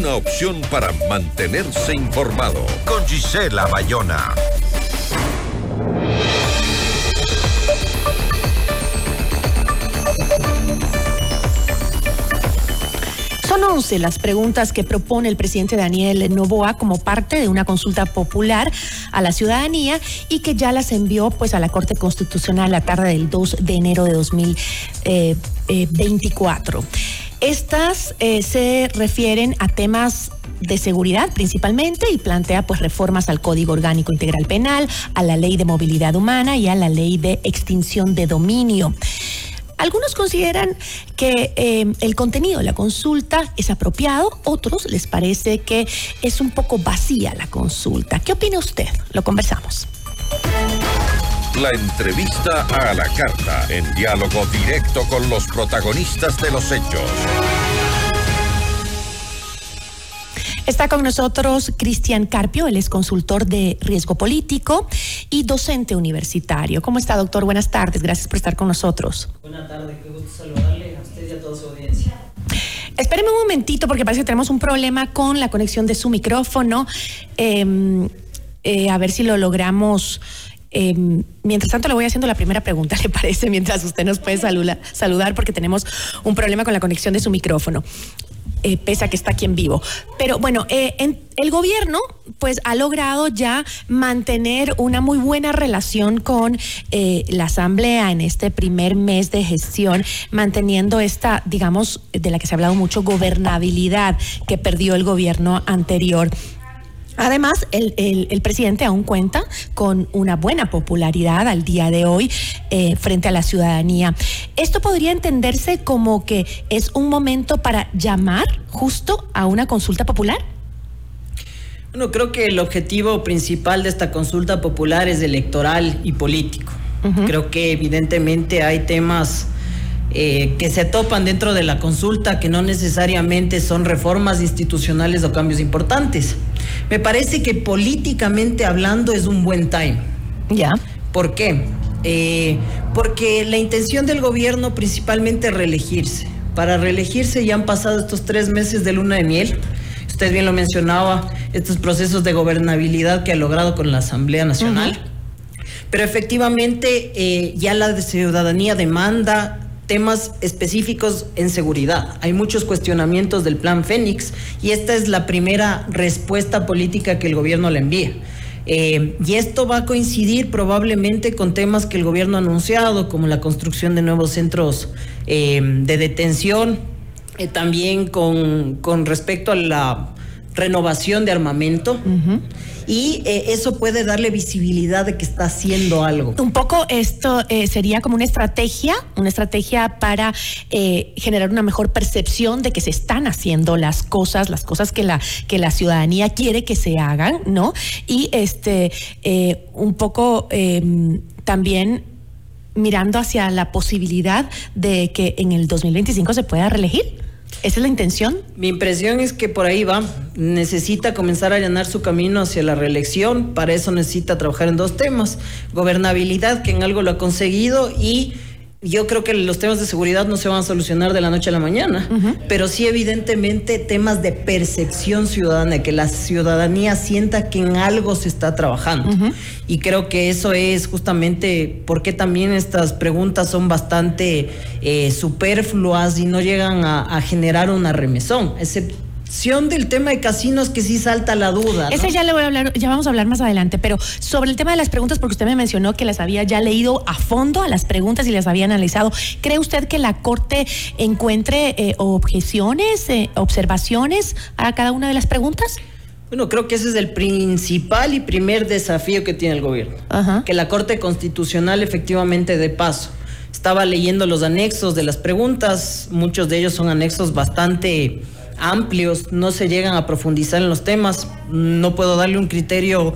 Una opción para mantenerse informado. Con Gisela Bayona. Son 11 las preguntas que propone el presidente Daniel Novoa como parte de una consulta popular a la ciudadanía y que ya las envió pues a la Corte Constitucional la tarde del 2 de enero de 2024. Estas eh, se refieren a temas de seguridad principalmente y plantea pues reformas al Código Orgánico Integral Penal, a la Ley de Movilidad Humana y a la Ley de Extinción de Dominio. Algunos consideran que eh, el contenido de la consulta es apropiado, otros les parece que es un poco vacía la consulta. ¿Qué opina usted? Lo conversamos. La entrevista a la carta, en diálogo directo con los protagonistas de los hechos. Está con nosotros Cristian Carpio, él es consultor de riesgo político y docente universitario. ¿Cómo está, doctor? Buenas tardes, gracias por estar con nosotros. Buenas tardes, qué gusto saludarle a usted y a toda su audiencia. Espéreme un momentito porque parece que tenemos un problema con la conexión de su micrófono. Eh, eh, a ver si lo logramos. Eh, mientras tanto, le voy haciendo la primera pregunta, ¿le parece? Mientras usted nos puede saludar, porque tenemos un problema con la conexión de su micrófono. Eh, pese a que está aquí en vivo. Pero bueno, eh, el gobierno pues ha logrado ya mantener una muy buena relación con eh, la Asamblea en este primer mes de gestión, manteniendo esta, digamos, de la que se ha hablado mucho, gobernabilidad que perdió el gobierno anterior. Además, el, el, el, presidente aún cuenta con una buena popularidad al día de hoy eh, frente a la ciudadanía. ¿Esto podría entenderse como que es un momento para llamar justo a una consulta popular? Bueno, creo que el objetivo principal de esta consulta popular es electoral y político. Uh -huh. Creo que evidentemente hay temas eh, que se topan dentro de la consulta que no necesariamente son reformas institucionales o cambios importantes. Me parece que políticamente hablando es un buen time. Ya. ¿Por qué? Eh, porque la intención del gobierno principalmente es reelegirse. Para reelegirse ya han pasado estos tres meses de luna de miel. Usted bien lo mencionaba, estos procesos de gobernabilidad que ha logrado con la Asamblea Nacional. Uh -huh. Pero efectivamente eh, ya la ciudadanía demanda temas específicos en seguridad. Hay muchos cuestionamientos del plan Fénix y esta es la primera respuesta política que el gobierno le envía. Eh, y esto va a coincidir probablemente con temas que el gobierno ha anunciado, como la construcción de nuevos centros eh, de detención, eh, también con, con, respecto a la renovación de armamento. Y eh, eso puede darle visibilidad de que está haciendo algo. Un poco esto eh, sería como una estrategia, una estrategia para eh, generar una mejor percepción de que se están haciendo las cosas, las cosas que la, que la ciudadanía quiere que se hagan, ¿no? Y este eh, un poco también mirando hacia la posibilidad de que en el 2025 se pueda reelegir. ¿Esa es la intención? Mi impresión es que por ahí va. Necesita comenzar a allanar su camino hacia la reelección. Para eso necesita trabajar en dos temas. Gobernabilidad, que en algo lo ha conseguido, y yo creo que los temas de seguridad no se van a solucionar de la noche a la mañana, uh -huh. pero sí evidentemente temas de percepción ciudadana, que la ciudadanía sienta que en algo se está trabajando. Uh -huh. Y creo que eso es justamente porque también estas preguntas son bastante eh, superfluas y no llegan a, a generar una remesón, excepto del tema de casinos que sí salta la duda. ¿no? Ese ya le voy a hablar, ya vamos a hablar más adelante, pero sobre el tema de las preguntas, porque usted me mencionó que las había ya leído a fondo a las preguntas y las había analizado. ¿Cree usted que la Corte encuentre eh, objeciones, eh, observaciones a cada una de las preguntas? Bueno, creo que ese es el principal y primer desafío que tiene el gobierno. -huh. Que la Corte Constitucional efectivamente dé paso. Estaba leyendo los anexos de las preguntas, muchos de ellos son anexos bastante amplios, no se llegan a profundizar en los temas, no puedo darle un criterio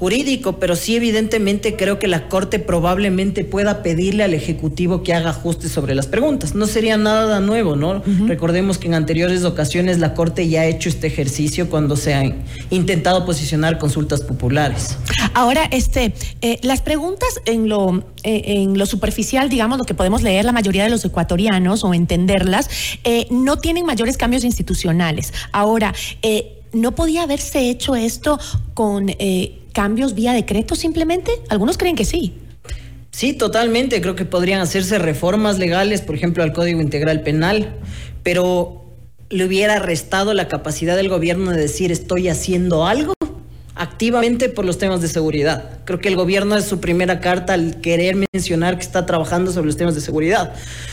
jurídico, pero sí evidentemente creo que la Corte probablemente pueda pedirle al Ejecutivo que haga ajustes sobre las preguntas. No sería nada nuevo, ¿no? Recordemos que en anteriores ocasiones la Corte ya ha hecho este ejercicio cuando se han intentado posicionar consultas populares. Ahora, este, eh, las preguntas en lo, eh, en lo superficial, digamos, lo que podemos leer la mayoría de los ecuatorianos o entenderlas, eh, no tienen mayores cambios institucionales. Ahora, ¿no podía haberse hecho esto con cambios vía decreto simplemente? Algunos creen que sí. Sí, totalmente. Creo que podrían hacerse reformas legales, por ejemplo, al Código Integral Penal, pero le hubiera restado la capacidad del gobierno de decir estoy haciendo algo activamente por los temas de seguridad. Creo que el gobierno es su primera carta al querer mencionar que está trabajando sobre los temas de seguridad.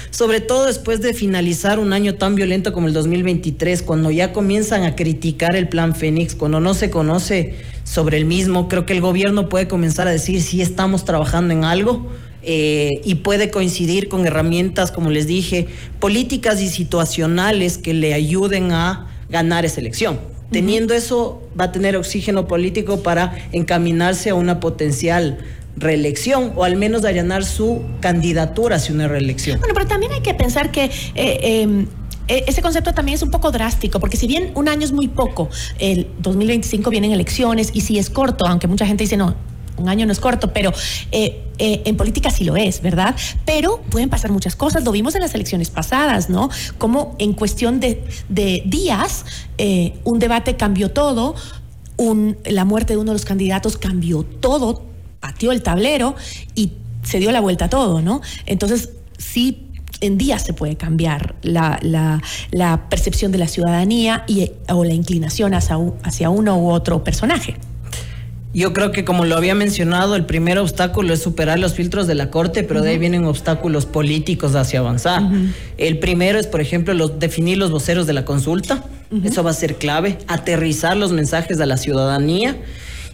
Sobre todo después de finalizar un año tan violento como el 2023, cuando ya comienzan a criticar el plan Fénix, cuando no se conoce sobre el mismo, creo que el gobierno puede comenzar a decir si estamos trabajando en algo. Eh, y puede coincidir con herramientas, como les dije, políticas y situacionales que le ayuden a ganar esa elección. Teniendo eso, va a tener oxígeno político para encaminarse a una potencial reelección o al menos allanar su candidatura hacia una reelección. Bueno, pero también hay que pensar que... Eh, em, ese concepto también es un poco drástico, porque si bien un año es muy poco, el 2025 vienen elecciones y si es corto, aunque mucha gente dice no, un año no es corto, pero eh, eh, en política sí lo es, ¿verdad? Pero pueden pasar muchas cosas, lo vimos en las elecciones pasadas, ¿no? Como en cuestión de, días eh, un debate cambió todo, un, la muerte de uno de los candidatos cambió todo, pateó el tablero y se dio la vuelta a todo, ¿no? Entonces, sí en días se puede cambiar la, la, percepción de la ciudadanía y, o la inclinación hacia, hacia uno u otro personaje. Yo creo que como lo había mencionado, el primer obstáculo es superar los filtros de la Corte, pero de ahí vienen obstáculos políticos hacia avanzar. El primero es, por ejemplo, los, definir los voceros de la consulta. Eso va a ser clave. Aterrizar los mensajes a la ciudadanía.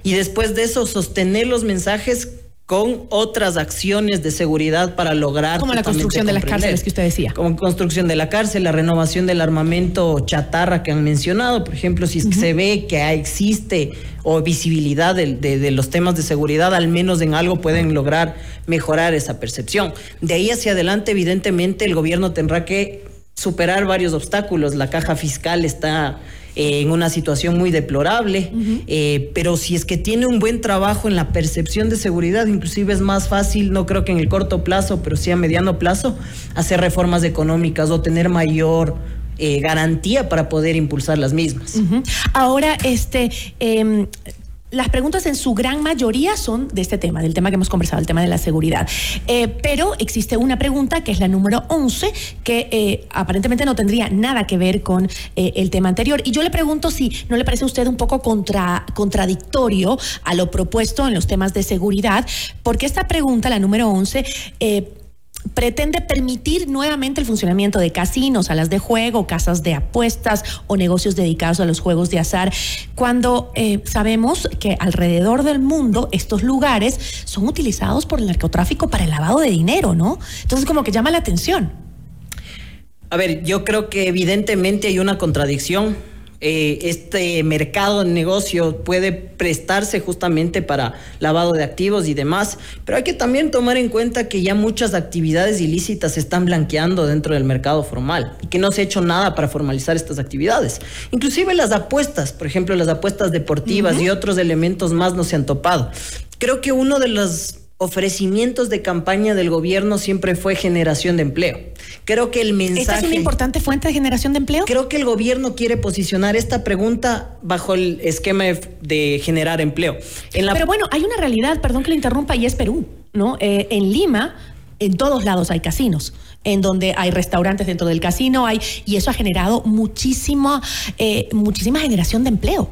Y después de eso, sostener los mensajes con otras acciones de seguridad para lograr. Como la construcción de las cárceles que usted decía. Como construcción de la cárcel, la renovación del armamento chatarra que han mencionado. Por ejemplo, si se ve que existe o visibilidad de, de, los temas de seguridad, al menos en algo pueden lograr mejorar esa percepción. De ahí hacia adelante, evidentemente, el gobierno tendrá que superar varios obstáculos. La caja fiscal está eh, en una situación muy deplorable, eh, pero si es que tiene un buen trabajo en la percepción de seguridad, inclusive es más fácil, no creo que en el corto plazo, pero sí a mediano plazo, hacer reformas económicas o tener mayor eh, garantía para poder impulsar las mismas. Ahora, este, em, las preguntas en su gran mayoría son de este tema, del tema que hemos conversado, el tema de la seguridad. Eh, pero existe una pregunta que es la número 11, que eh, aparentemente no tendría nada que ver con eh, el tema anterior. Y yo le pregunto si no le parece a usted un poco contra, contradictorio a lo propuesto en los temas de seguridad, porque esta pregunta, la número 11, pretende permitir nuevamente el funcionamiento de casinos, salas de juego, casas de apuestas o negocios dedicados a los juegos de azar, cuando eh, sabemos que alrededor del mundo estos lugares son utilizados por el narcotráfico para el lavado de dinero, ¿no? Entonces como que llama la atención. A ver, yo creo que evidentemente hay una contradicción eh, este mercado de negocio puede prestarse justamente para lavado de activos y demás, pero hay que también tomar en cuenta que ya muchas actividades ilícitas se están blanqueando dentro del mercado formal y que no se ha hecho nada para formalizar estas actividades. Inclusive las apuestas, por ejemplo, las apuestas deportivas y otros elementos más no se han topado. Creo que uno de los ofrecimientos de campaña del gobierno siempre fue generación de empleo. Creo que el mensaje... ¿Esta es una importante fuente de generación de empleo? Creo que el gobierno quiere posicionar esta pregunta bajo el esquema de, generar empleo. Pero bueno, hay una realidad, perdón que le interrumpa, y es Perú, ¿no? Eh, en Lima, en todos lados hay casinos en donde hay restaurantes dentro del casino, hay, y eso ha generado muchísima, eh, muchísima generación de empleo.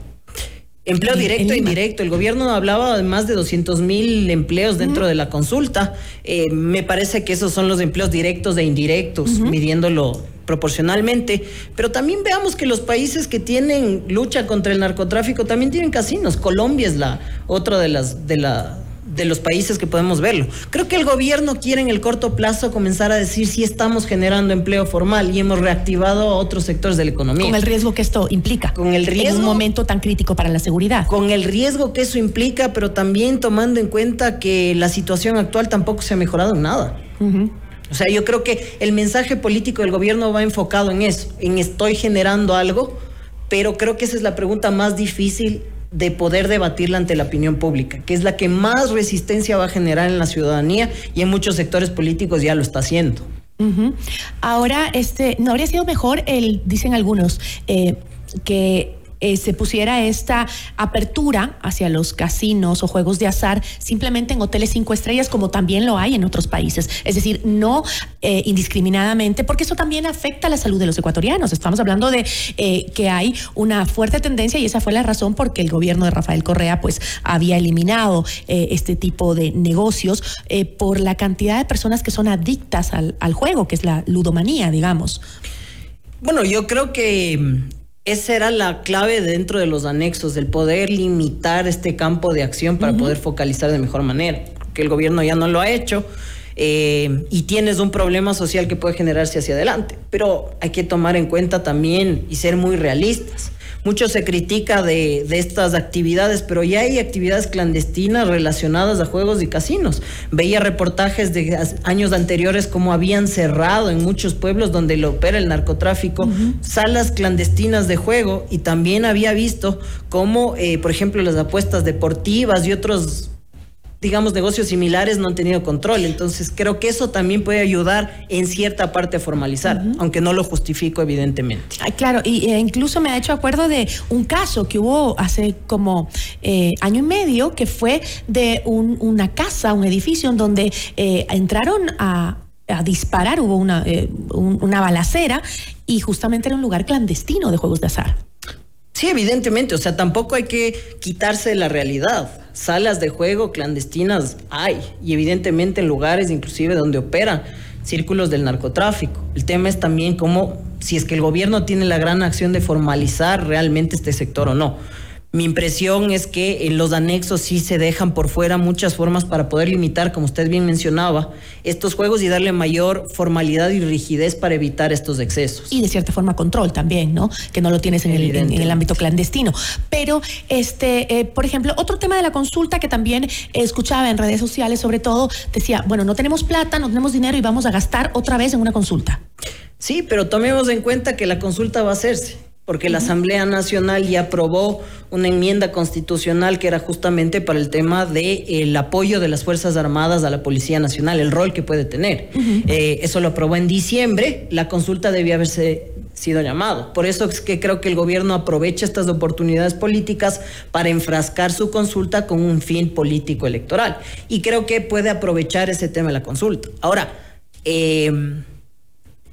Empleo directo e indirecto. El gobierno hablaba de más de 200 mil empleos dentro de la consulta. Eh, me parece que esos son los empleos directos e indirectos, midiéndolo proporcionalmente. Pero también veamos que los países que tienen lucha contra el narcotráfico también tienen casinos. Colombia es la otra de las de la de los países que podemos verlo. Creo que el gobierno quiere en el corto plazo comenzar a decir si estamos generando empleo formal y hemos reactivado a otros sectores de la economía. Con el riesgo que esto implica. Con el riesgo. En un momento tan crítico para la seguridad. Con el riesgo que eso implica, pero también tomando en cuenta que la situación actual tampoco se ha mejorado en nada. O sea, yo creo que el mensaje político del gobierno va enfocado en eso, en estoy generando algo, pero creo que esa es la pregunta más difícil de poder debatirla ante la opinión pública, que es la que más resistencia va a generar en la ciudadanía y en muchos sectores políticos ya lo está haciendo. Ahora, este, ¿no habría sido mejor el, dicen algunos, eh, que eh, se pusiera esta apertura hacia los casinos o juegos de azar simplemente en hoteles cinco estrellas como también lo hay en otros países. Es decir, no eh, indiscriminadamente, porque eso también afecta la salud de los ecuatorianos. Estamos hablando de eh, que hay una fuerte tendencia y esa fue la razón por que el gobierno de Rafael Correa pues había eliminado este tipo de negocios por la cantidad de personas que son adictas al juego, que es la ludomanía, digamos. Bueno, yo creo que esa era la clave dentro de los anexos, del poder limitar este campo de acción para poder focalizar de mejor manera, que el gobierno ya no lo ha hecho. Eh, y tienes un problema social que puede generarse hacia adelante. Pero hay que tomar en cuenta también y ser muy realistas. Mucho se critica de, estas actividades, pero ya hay actividades clandestinas relacionadas a juegos y casinos. Veía reportajes de años anteriores como habían cerrado en muchos pueblos donde lo opera el narcotráfico, salas clandestinas de juego y también había visto cómo, eh, por ejemplo, las apuestas deportivas y otros digamos, negocios similares no han tenido control. Entonces, creo que eso también puede ayudar en cierta parte a formalizar, aunque no lo justifico, evidentemente. claro, y e incluso me ha hecho acuerdo de un caso que hubo hace como eh, año y medio, que fue de una casa, un edificio en donde eh, entraron a disparar, hubo una, eh, una balacera y justamente era un lugar clandestino de juegos de azar. Sí, evidentemente, o sea, tampoco hay que quitarse la realidad. Salas de juego clandestinas hay, y evidentemente en lugares inclusive donde operan círculos del narcotráfico. El tema es también cómo, si es que el gobierno tiene la gran acción de formalizar realmente este sector o no. Mi impresión es que en los anexos sí se dejan por fuera muchas formas para poder limitar, como usted bien mencionaba, estos juegos y darle mayor formalidad y rigidez para evitar estos excesos. Y de cierta forma control también, ¿no? Que no lo tienes en, el, ámbito clandestino. Pero, este, eh, por ejemplo, otro tema de la consulta que también escuchaba en redes sociales, sobre todo, decía, bueno, no tenemos plata, no tenemos dinero y vamos a gastar otra vez en una consulta. Sí, pero tomemos en cuenta que la consulta va a hacerse porque la Asamblea Nacional ya aprobó una enmienda constitucional que era justamente para el tema del el apoyo de las Fuerzas Armadas a la Policía Nacional, el rol que puede tener. Eh, eso lo aprobó en diciembre, la consulta debía haberse sido llamado. Por eso es que creo que el gobierno aprovecha estas oportunidades políticas para enfrascar su consulta con un fin político electoral. Y creo que puede aprovechar ese tema de la consulta. Ahora, eh,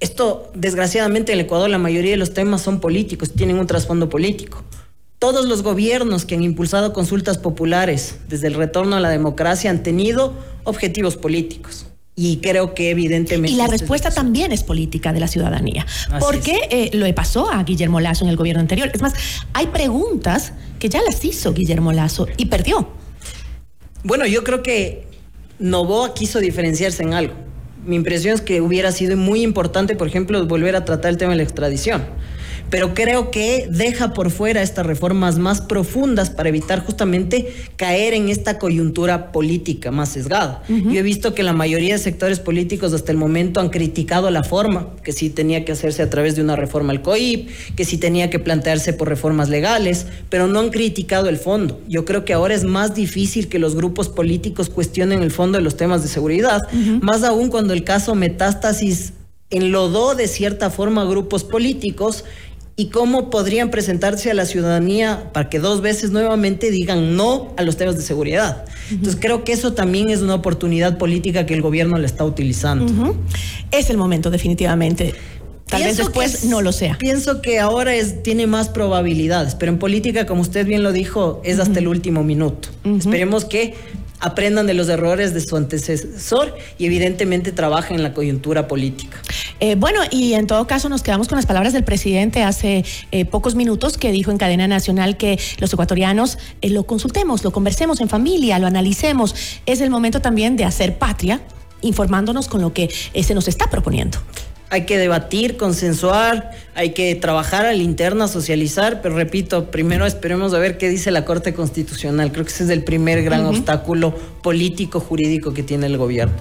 esto, desgraciadamente, en el Ecuador la mayoría de los temas son políticos, tienen un trasfondo político. Todos los gobiernos que han impulsado consultas populares desde el retorno a la democracia han tenido objetivos políticos. Y creo que evidentemente... Y la respuesta también es política de la ciudadanía. porque eh, lo pasó a Guillermo Lazo en el gobierno anterior. Es más, hay preguntas que ya las hizo Guillermo Lazo y perdió. Bueno, yo creo que Novoa quiso diferenciarse en algo mi impresión es que hubiera sido muy importante, por ejemplo, volver a tratar el tema de la extradición pero creo que deja por fuera estas reformas más profundas para evitar justamente caer en esta coyuntura política más sesgada. Yo he visto que la mayoría de sectores políticos hasta el momento han criticado la forma, que sí tenía que hacerse a través de una reforma al COIP, que sí tenía que plantearse por reformas legales, pero no han criticado el fondo. Yo creo que ahora es más difícil que los grupos políticos cuestionen el fondo de los temas de seguridad, más aún cuando el caso Metástasis enlodó de cierta forma grupos políticos y cómo podrían presentarse a la ciudadanía para que dos veces nuevamente digan no a los temas de seguridad. Entonces creo que eso también es una oportunidad política que el gobierno le está utilizando. Es el momento definitivamente. Tal vez después no lo sea. Pienso que ahora es, tiene más probabilidades, pero en política, como usted bien lo dijo, es hasta el último minuto. Esperemos que aprendan de los errores de su antecesor y evidentemente trabajen en la coyuntura política. Eh, bueno, y en todo caso nos quedamos con las palabras del presidente hace eh, pocos minutos que dijo en cadena nacional que los ecuatorianos eh, lo consultemos, lo conversemos en familia, lo analicemos. Es el momento también de hacer patria, informándonos con lo que se nos está proponiendo hay que debatir, consensuar, hay que trabajar a la interna, socializar, pero repito, primero esperemos a ver qué dice la Corte Constitucional. Creo que ese es el primer gran obstáculo político, jurídico que tiene el gobierno.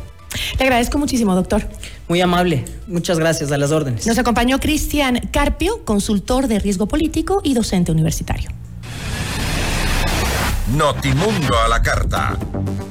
Le agradezco muchísimo, doctor. Muy amable. Muchas gracias a las órdenes. Nos acompañó Cristian Carpio, consultor de riesgo político y docente universitario. Notimundo a la carta.